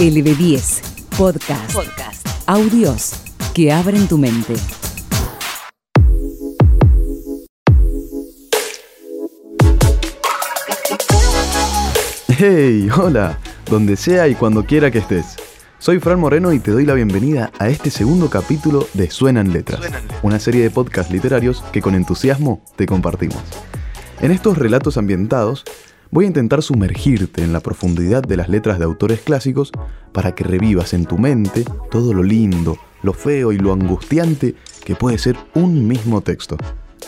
LB10 Podcast. Podcast. Audios que abren tu mente. Hey, hola, donde sea y cuando quiera que estés. Soy Fran Moreno y te doy la bienvenida a este segundo capítulo de Suenan Letras, una serie de podcasts literarios que con entusiasmo te compartimos. En estos relatos ambientados, voy a intentar sumergirte en la profundidad de las letras de autores clásicos para que revivas en tu mente todo lo lindo, lo feo y lo angustiante que puede ser un mismo texto.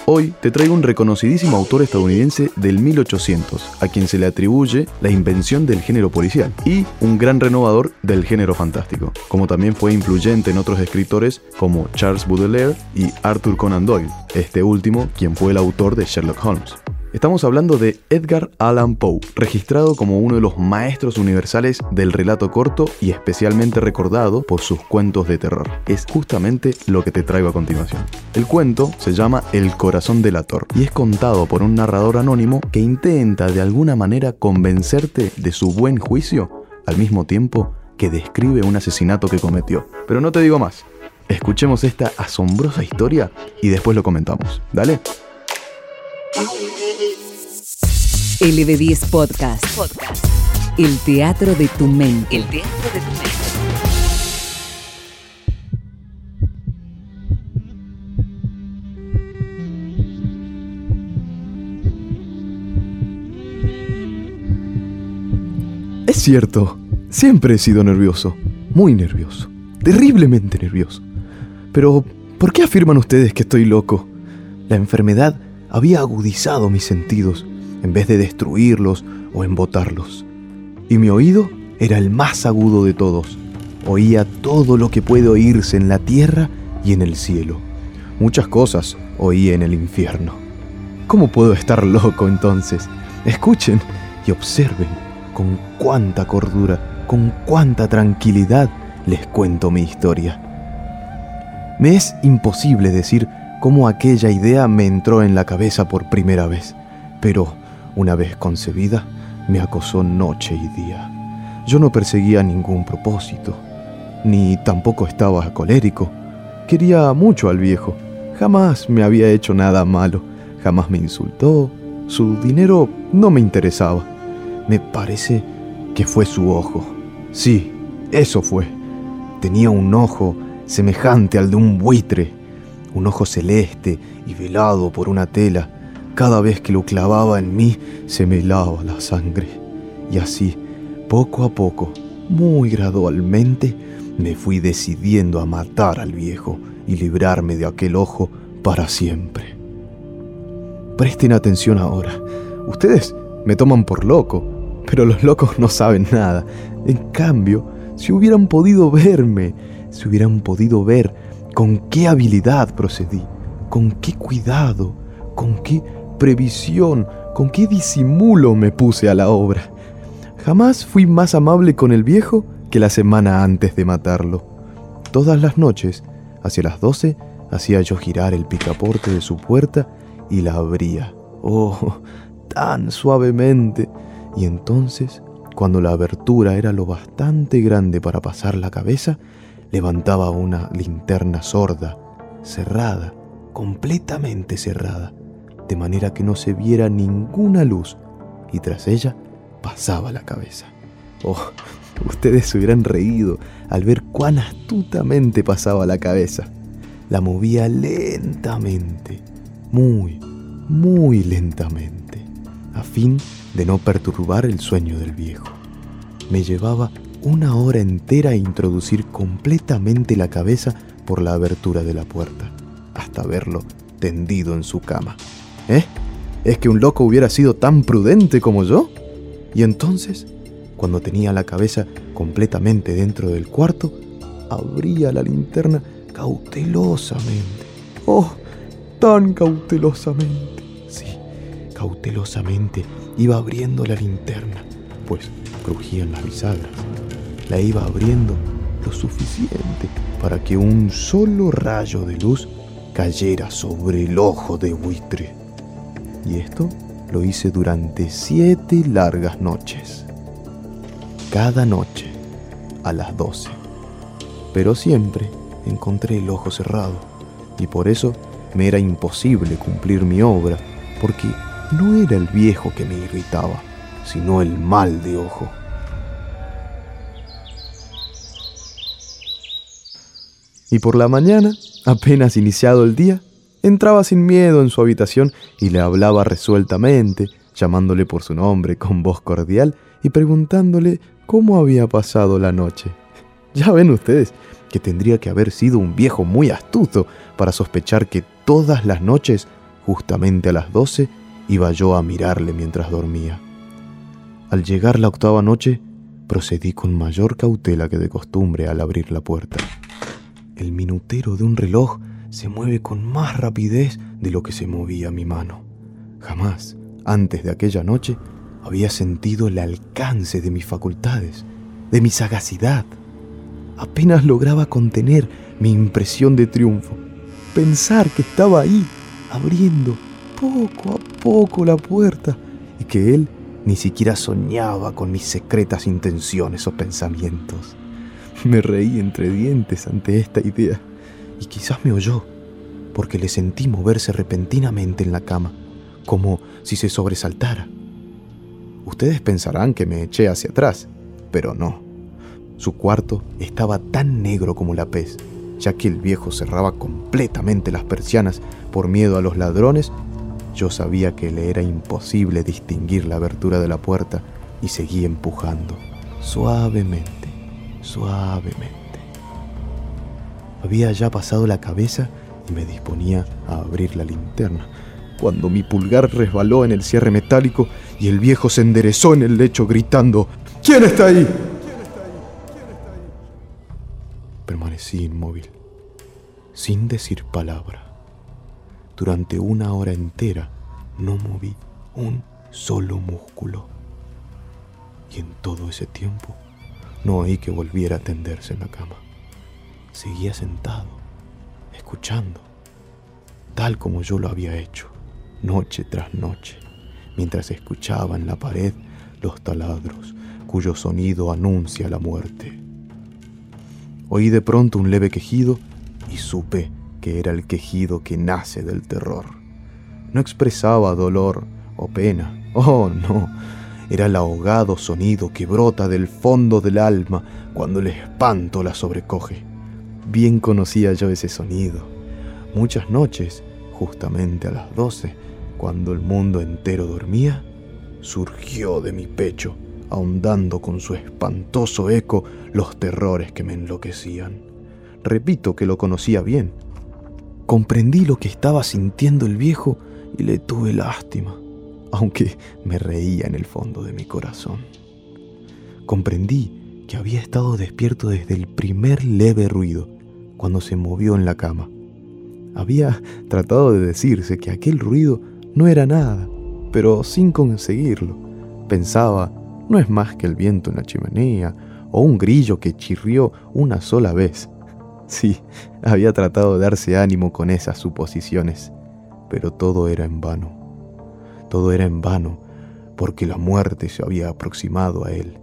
Hoy te traigo un reconocidísimo autor estadounidense del 1800, a quien se le atribuye la invención del género policial, y un gran renovador del género fantástico, como también fue influyente en otros escritores como Charles Baudelaire y Arthur Conan Doyle, este último quien fue el autor de Sherlock Holmes. Estamos hablando de Edgar Allan Poe, registrado como uno de los maestros universales del relato corto y especialmente recordado por sus cuentos de terror. Es justamente lo que te traigo a continuación. El cuento se llama El corazón delator y es contado por un narrador anónimo que intenta de alguna manera convencerte de su buen juicio al mismo tiempo que describe un asesinato que cometió. Pero no te digo más. Escuchemos esta asombrosa historia y después lo comentamos. Dale. LB10 Podcast. Podcast. El teatro de tu mente. El teatro de tu mente. Es cierto, siempre he sido nervioso, muy nervioso, terriblemente nervioso. Pero, ¿por qué afirman ustedes que estoy loco? La enfermedad había agudizado mis sentidos en vez de destruirlos o embotarlos. Y mi oído era el más agudo de todos. Oía todo lo que puede oírse en la tierra y en el cielo. Muchas cosas oí en el infierno. ¿Cómo puedo estar loco entonces? Escuchen y observen con cuánta cordura, con cuánta tranquilidad les cuento mi historia. Me es imposible decir cómo aquella idea me entró en la cabeza por primera vez, pero una vez concebida, me acosó noche y día. Yo no perseguía ningún propósito, ni tampoco estaba colérico. Quería mucho al viejo. Jamás me había hecho nada malo, jamás me insultó. Su dinero no me interesaba. Me parece que fue su ojo. Sí, eso fue. Tenía un ojo semejante al de un buitre, un ojo celeste y velado por una tela. Cada vez que lo clavaba en mí se me helaba la sangre. Y así, poco a poco, muy gradualmente, me fui decidiendo a matar al viejo y librarme de aquel ojo para siempre. Presten atención ahora. Ustedes me toman por loco, pero los locos no saben nada. En cambio, si hubieran podido verme, si hubieran podido ver con qué habilidad procedí, con qué cuidado, con qué previsión, con qué disimulo me puse a la obra. Jamás fui más amable con el viejo que la semana antes de matarlo. Todas las noches, hacia las doce, hacía yo girar el picaporte de su puerta y la abría. Oh, tan suavemente. Y entonces, cuando la abertura era lo bastante grande para pasar la cabeza, levantaba una linterna sorda, cerrada, completamente cerrada, de manera que no se viera ninguna luz, y tras ella pasaba la cabeza. Oh, ustedes se hubieran reído al ver cuán astutamente pasaba la cabeza. La movía lentamente, muy, muy lentamente, a fin de no perturbar el sueño del viejo. Me llevaba una hora entera a introducir completamente la cabeza por la abertura de la puerta, hasta verlo tendido en su cama. ¿Eh? ¿Es que un loco hubiera sido tan prudente como yo? Y entonces, cuando tenía la cabeza completamente dentro del cuarto, abría la linterna cautelosamente. ¡Oh! Tan cautelosamente. Sí, cautelosamente iba abriendo la linterna, pues crujían las bisagras. La iba abriendo lo suficiente para que un solo rayo de luz cayera sobre el ojo de buitre. Y esto lo hice durante siete largas noches. Cada noche, a las 12. Pero siempre encontré el ojo cerrado y por eso me era imposible cumplir mi obra, porque no era el viejo que me irritaba, sino el mal de ojo. Y por la mañana, apenas iniciado el día, entraba sin miedo en su habitación y le hablaba resueltamente, llamándole por su nombre con voz cordial y preguntándole cómo había pasado la noche. Ya ven ustedes que tendría que haber sido un viejo muy astuto para sospechar que todas las noches, justamente a las doce, iba yo a mirarle mientras dormía. Al llegar la octava noche, procedí con mayor cautela que de costumbre al abrir la puerta. El minutero de un reloj se mueve con más rapidez de lo que se movía mi mano. Jamás, antes de aquella noche, había sentido el alcance de mis facultades, de mi sagacidad. Apenas lograba contener mi impresión de triunfo. Pensar que estaba ahí, abriendo poco a poco la puerta, y que él ni siquiera soñaba con mis secretas intenciones o pensamientos. Me reí entre dientes ante esta idea, y quizás me oyó, porque le sentí moverse repentinamente en la cama, como si se sobresaltara. Ustedes pensarán que me eché hacia atrás, pero no. Su cuarto estaba tan negro como la pez, ya que el viejo cerraba completamente las persianas por miedo a los ladrones. Yo sabía que le era imposible distinguir la abertura de la puerta y seguí empujando, suavemente, suavemente. Había ya pasado la cabeza y me disponía a abrir la linterna, cuando mi pulgar resbaló en el cierre metálico y el viejo se enderezó en el lecho gritando, ¿Quién está ahí? Permanecí inmóvil, sin decir palabra. Durante una hora entera no moví un solo músculo. Y en todo ese tiempo no oí que volviera a tenderse en la cama. Seguía sentado, escuchando, tal como yo lo había hecho noche tras noche, mientras escuchaba en la pared los taladros cuyo sonido anuncia la muerte. Oí de pronto un leve quejido y supe que era el quejido que nace del terror. No expresaba dolor o pena, oh no, era el ahogado sonido que brota del fondo del alma cuando el espanto la sobrecoge. Bien conocía yo ese sonido. Muchas noches, justamente a las doce, cuando el mundo entero dormía, surgió de mi pecho, ahondando con su espantoso eco los terrores que me enloquecían. Repito que lo conocía bien. Comprendí lo que estaba sintiendo el viejo y le tuve lástima, aunque me reía en el fondo de mi corazón. Comprendí que había estado despierto desde el primer leve ruido, cuando se movió en la cama. Había tratado de decirse que aquel ruido no era nada, pero sin conseguirlo. Pensaba, no es más que el viento en la chimenea o un grillo que chirrió una sola vez. Sí, había tratado de darse ánimo con esas suposiciones, pero todo era en vano. Todo era en vano porque la muerte se había aproximado a él,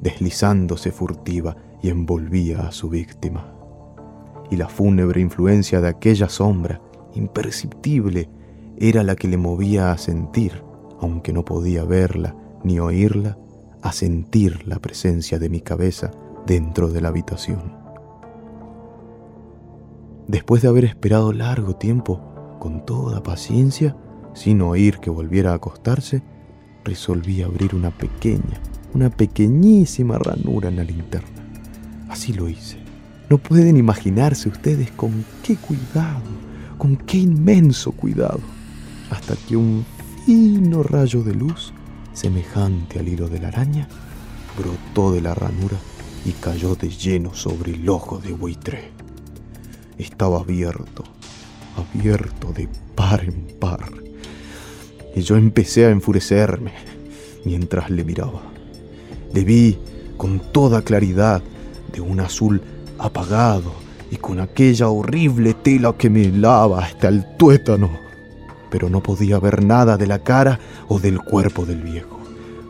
deslizándose furtiva y envolvía a su víctima. Y la fúnebre influencia de aquella sombra, imperceptible, era la que le movía a sentir, aunque no podía verla ni oírla, a sentir la presencia de mi cabeza dentro de la habitación. Después de haber esperado largo tiempo, con toda paciencia, sin oír que volviera a acostarse, resolví abrir una pequeña, una pequeñísima ranura en la linterna. Así lo hice. No pueden imaginarse ustedes con qué cuidado, con qué inmenso cuidado hasta que un fino rayo de luz, semejante al hilo de la araña, brotó de la ranura y cayó de lleno sobre el ojo de buitre. Estaba abierto, abierto de par en par, y yo empecé a enfurecerme mientras le miraba. Le vi con toda claridad de un azul apagado y con aquella horrible tela que me lava hasta el tuétano pero no podía ver nada de la cara o del cuerpo del viejo,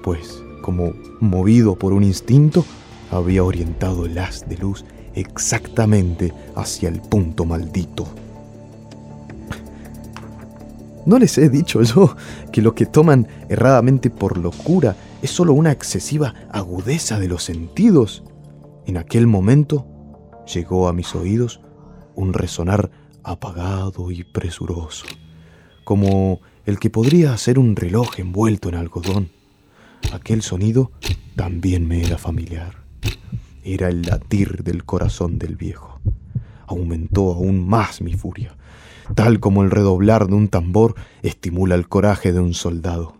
pues, como movido por un instinto, había orientado el haz de luz exactamente hacia el punto maldito. ¿No les he dicho yo que lo que toman erradamente por locura es solo una excesiva agudeza de los sentidos? En aquel momento llegó a mis oídos un resonar apagado y presuroso, como el que podría ser un reloj envuelto en algodón. Aquel sonido también me era familiar. Era el latir del corazón del viejo. Aumentó aún más mi furia, tal como el redoblar de un tambor estimula el coraje de un soldado.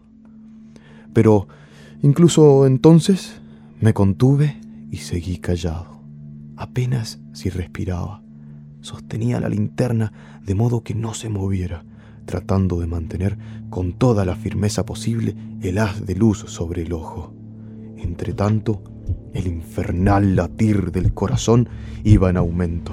Pero incluso entonces me contuve y seguí callado. Apenas si respiraba. Sostenía la linterna de modo que no se moviera, tratando de mantener con toda la firmeza posible el haz de luz sobre el ojo. Entretanto, el infernal latir del corazón iba en aumento.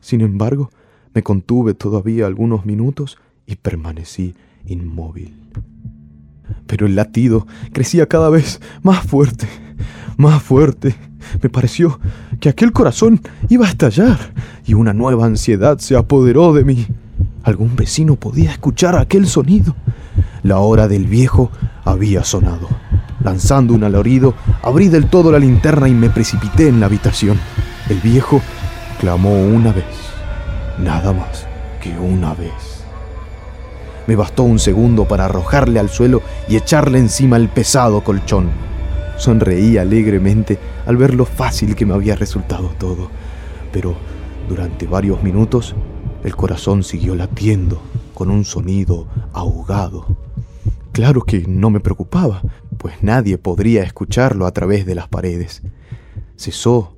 Sin embargo, me contuve todavía algunos minutos y permanecí inmóvil. Pero el latido crecía cada vez más fuerte, más fuerte. Me pareció que aquel corazón iba a estallar y una nueva ansiedad se apoderó de mí. Algún vecino podía escuchar aquel sonido. La hora del viejo había sonado. Lanzando un alorido, abrí del todo la linterna y me precipité en la habitación. El viejo clamó una vez, nada más que una vez. Me bastó un segundo para arrojarle al suelo y echarle encima el pesado colchón. Sonreí alegremente al ver lo fácil que me había resultado todo, pero durante varios minutos el corazón siguió latiendo con un sonido ahogado. Claro que no me preocupaba, pues nadie podría escucharlo a través de las paredes. Cesó,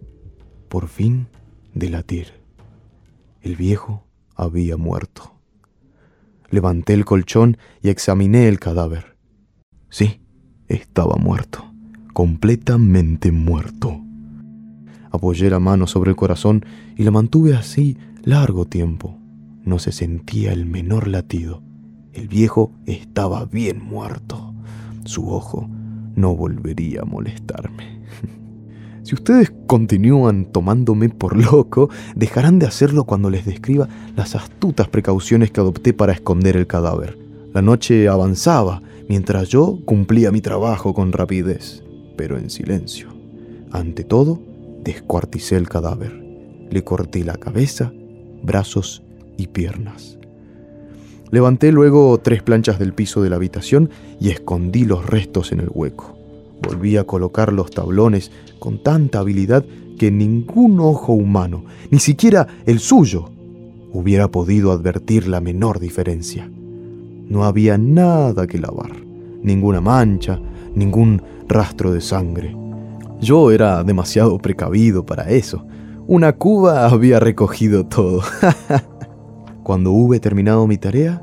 por fin, de latir. El viejo había muerto. Levanté el colchón y examiné el cadáver. Sí, estaba muerto, completamente muerto. Apoyé la mano sobre el corazón y la mantuve así largo tiempo. No se sentía el menor latido. El viejo estaba bien muerto. Su ojo no volvería a molestarme. Si ustedes continúan tomándome por loco, dejarán de hacerlo cuando les describa las astutas precauciones que adopté para esconder el cadáver. La noche avanzaba mientras yo cumplía mi trabajo con rapidez, pero en silencio. Ante todo, descuarticé el cadáver. Le corté la cabeza, brazos y piernas. Levanté luego tres planchas del piso de la habitación y escondí los restos en el hueco. Volví a colocar los tablones con tanta habilidad que ningún ojo humano, ni siquiera el suyo, hubiera podido advertir la menor diferencia. No había nada que lavar, ninguna mancha, ningún rastro de sangre. Yo era demasiado precavido para eso. Una cuba había recogido todo. Cuando hube terminado mi tarea,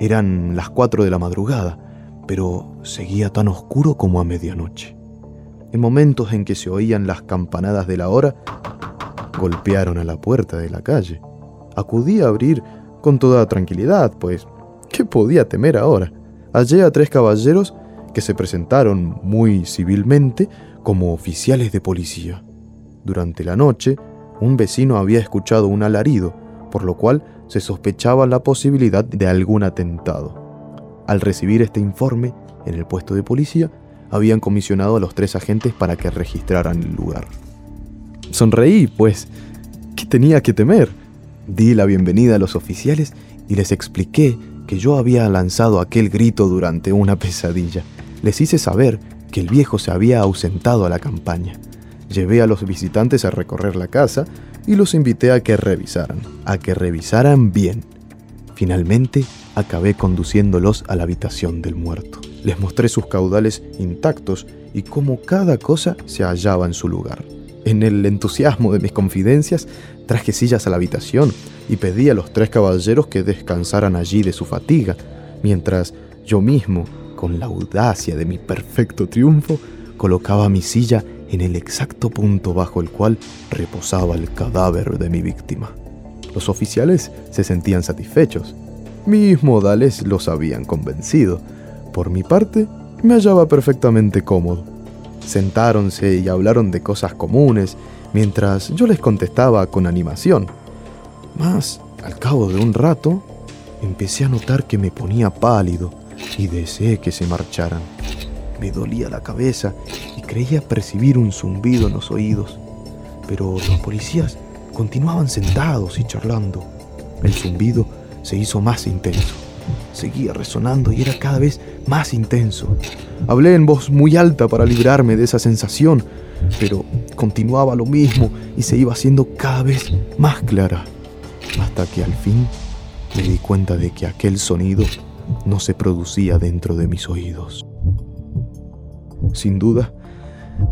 eran las cuatro de la madrugada, pero seguía tan oscuro como a medianoche. En momentos en que se oían las campanadas de la hora, golpearon a la puerta de la calle. Acudí a abrir con toda tranquilidad, pues, ¿qué podía temer ahora? Hallé a tres caballeros que se presentaron muy civilmente como oficiales de policía. Durante la noche, un vecino había escuchado un alarido, por lo cual se sospechaba la posibilidad de algún atentado. Al recibir este informe, en el puesto de policía, habían comisionado a los tres agentes para que registraran el lugar. Sonreí, pues, ¿qué tenía que temer? Di la bienvenida a los oficiales y les expliqué que yo había lanzado aquel grito durante una pesadilla. Les hice saber que el viejo se había ausentado a la campaña. Llevé a los visitantes a recorrer la casa y los invité a que revisaran, a que revisaran bien. Finalmente, acabé conduciéndolos a la habitación del muerto. Les mostré sus caudales intactos y cómo cada cosa se hallaba en su lugar. En el entusiasmo de mis confidencias, traje sillas a la habitación y pedí a los tres caballeros que descansaran allí de su fatiga, mientras yo mismo, con la audacia de mi perfecto triunfo, colocaba mi silla en el exacto punto bajo el cual reposaba el cadáver de mi víctima. Los oficiales se sentían satisfechos. Mis modales los habían convencido. Por mi parte, me hallaba perfectamente cómodo. Sentáronse y hablaron de cosas comunes, mientras yo les contestaba con animación. Mas, al cabo de un rato, empecé a notar que me ponía pálido y deseé que se marcharan. Me dolía la cabeza y creía percibir un zumbido en los oídos, pero los policías continuaban sentados y charlando. El zumbido se hizo más intenso. Seguía resonando y era cada vez más intenso. Hablé en voz muy alta para librarme de esa sensación, pero continuaba lo mismo y se iba haciendo cada vez más clara, hasta que al fin me di cuenta de que aquel sonido no se producía dentro de mis oídos. Sin duda,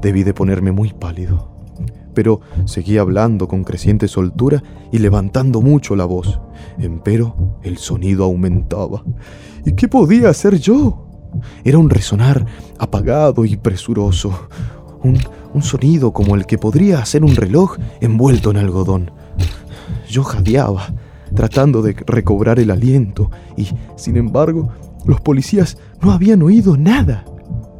debí de ponerme muy pálido, pero seguí hablando con creciente soltura y levantando mucho la voz. Empero el sonido aumentaba. ¿Y qué podía hacer yo? Era un resonar apagado y presuroso, un, un sonido como el que podría hacer un reloj envuelto en algodón. Yo jadeaba, tratando de recobrar el aliento, y, sin embargo, los policías no habían oído nada.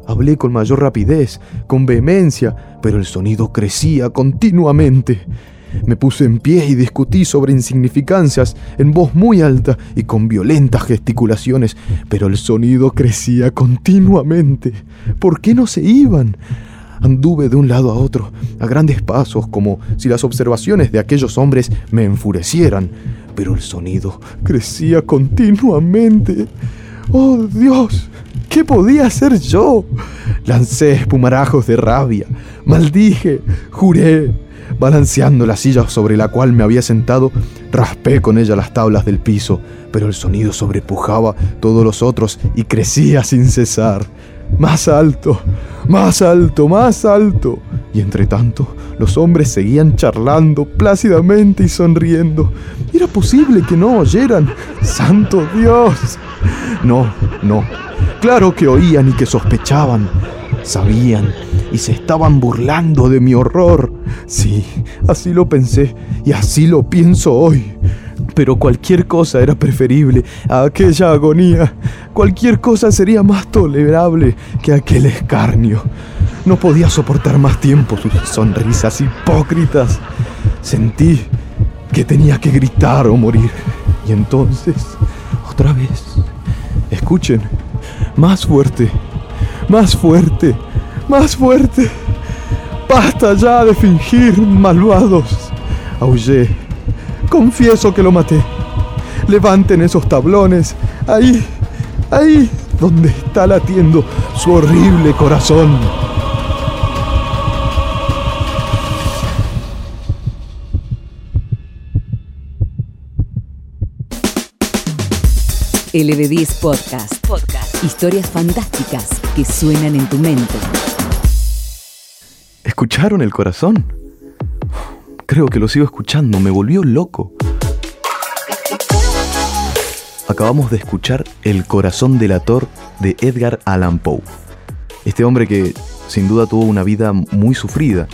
Hablé con mayor rapidez, con vehemencia, pero el sonido crecía continuamente. Me puse en pie y discutí sobre insignificancias en voz muy alta y con violentas gesticulaciones, pero el sonido crecía continuamente. ¿Por qué no se iban? Anduve de un lado a otro, a grandes pasos, como si las observaciones de aquellos hombres me enfurecieran, pero el sonido crecía continuamente. ¡Oh Dios! ¿Qué podía hacer yo? Lancé espumarajos de rabia, maldije, juré. Balanceando la silla sobre la cual me había sentado, raspé con ella las tablas del piso, pero el sonido sobrepujaba todos los otros y crecía sin cesar. Más alto, más alto, más alto. Y entre tanto, los hombres seguían charlando plácidamente y sonriendo. ¿Era posible que no oyeran? ¡Santo Dios! No, no. Claro que oían y que sospechaban. Sabían y se estaban burlando de mi horror. Sí, así lo pensé y así lo pienso hoy. Pero cualquier cosa era preferible a aquella agonía. Cualquier cosa sería más tolerable que aquel escarnio. No podía soportar más tiempo sus sonrisas hipócritas. Sentí que tenía que gritar o morir. Y entonces, otra vez, escuchen, más fuerte, más fuerte, más fuerte. Basta ya de fingir, malvados. Aullé. Confieso que lo maté. Levanten esos tablones. Ahí, ahí, donde está latiendo su horrible corazón. LB10 Podcast. Podcast. Historias fantásticas que suenan en tu mente. ¿Escucharon el corazón? Creo que lo sigo escuchando, me volvió loco. Acabamos de escuchar El corazón delator de Edgar Allan Poe. Este hombre que sin duda tuvo una vida muy sufrida.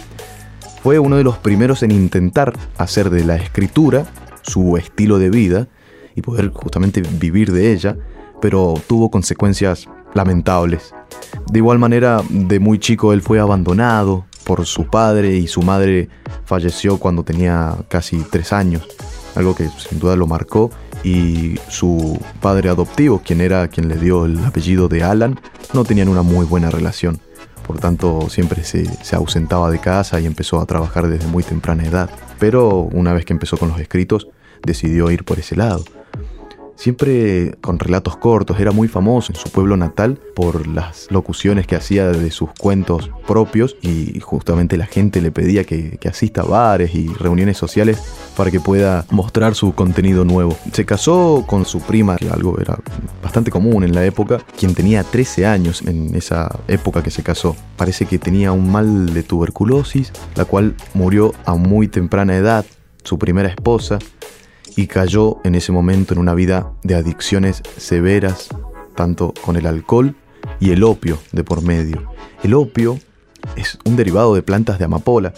Fue uno de los primeros en intentar hacer de la escritura su estilo de vida y poder justamente vivir de ella, pero tuvo consecuencias lamentables. De igual manera, de muy chico él fue abandonado por su padre y su madre falleció cuando tenía casi tres años, algo que sin duda lo marcó y su padre adoptivo, quien era quien le dio el apellido de Alan, no tenían una muy buena relación. Por tanto, siempre se, se, ausentaba de casa y empezó a trabajar desde muy temprana edad. Pero una vez que empezó con los escritos, decidió ir por ese lado. Siempre con relatos cortos, era muy famoso en su pueblo natal por las locuciones que hacía de sus cuentos propios y justamente la gente le pedía que, asista a bares y reuniones sociales para que pueda mostrar su contenido nuevo. Se casó con su prima, que algo era bastante común en la época, quien tenía 13 años en esa época que se casó. Parece que tenía un mal de tuberculosis, la cual murió a muy temprana edad, su primera esposa, y cayó en ese momento en una vida de adicciones severas, tanto con el alcohol y el opio de por medio. El opio es un derivado de plantas de amapola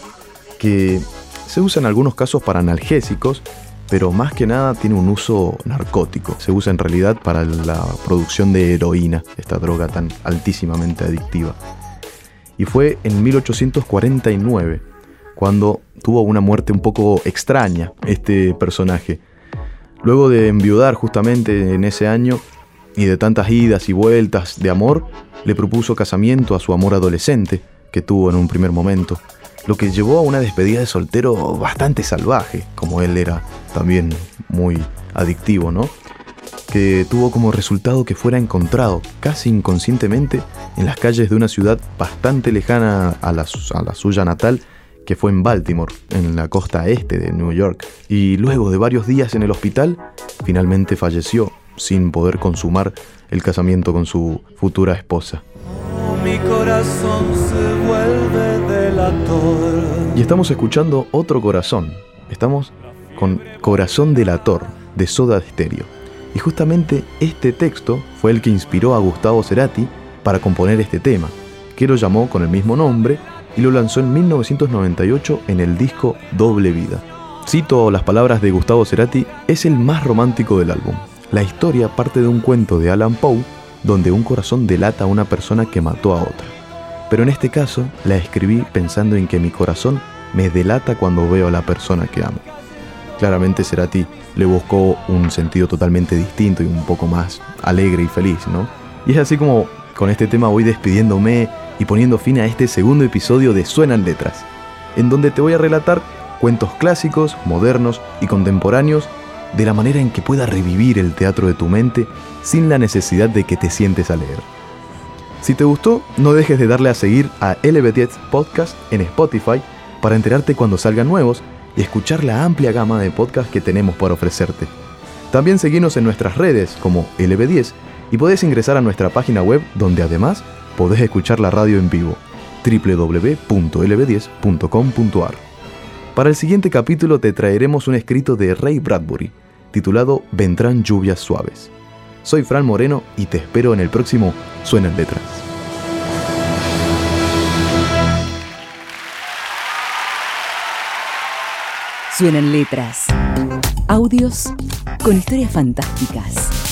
que se usa en algunos casos para analgésicos, pero más que nada tiene un uso narcótico. Se usa en realidad para la producción de heroína, esta droga tan altísimamente adictiva. Y fue en 1849 cuando tuvo una muerte un poco extraña este personaje. Luego de enviudar justamente en ese año y de tantas idas y vueltas de amor, le propuso casamiento a su amor adolescente que tuvo en un primer momento, lo que llevó a una despedida de soltero bastante salvaje, como él era también muy adictivo, ¿no? Que tuvo como resultado que fuera encontrado casi inconscientemente en las calles de una ciudad bastante lejana a la, a la suya natal que fue en Baltimore, en la costa este de New York, y luego de varios días en el hospital, finalmente falleció sin poder consumar el casamiento con su futura esposa. Mi corazón se vuelve Y estamos escuchando otro corazón. Estamos con Corazón delator de Soda Stereo. Y justamente este texto fue el que inspiró a Gustavo Cerati para componer este tema, que lo llamó con el mismo nombre y lo lanzó en 1998 en el disco Doble Vida. Cito las palabras de Gustavo Cerati, es el más romántico del álbum. La historia parte de un cuento de Alan Poe donde un corazón delata a una persona que mató a otra. Pero en este caso la escribí pensando en que mi corazón me delata cuando veo a la persona que amo. Claramente Cerati le buscó un sentido totalmente distinto y un poco más alegre y feliz, ¿no? Y es así como con este tema voy despidiéndome y poniendo fin a este segundo episodio de Suenan Letras, en donde te voy a relatar cuentos clásicos, modernos y contemporáneos de la manera en que pueda revivir el teatro de tu mente sin la necesidad de que te sientes a leer. Si te gustó, no dejes de darle a seguir a LB10 Podcast en Spotify para enterarte cuando salgan nuevos y escuchar la amplia gama de podcasts que tenemos para ofrecerte. También seguimos en nuestras redes como LB10 y puedes ingresar a nuestra página web donde además podés escuchar la radio en vivo www.lb10.com.ar. Para el siguiente capítulo te traeremos un escrito de Ray Bradbury titulado Vendrán lluvias suaves. Soy Fran Moreno y te espero en el próximo Suenan Letras. Suenan letras. Audios con historias fantásticas.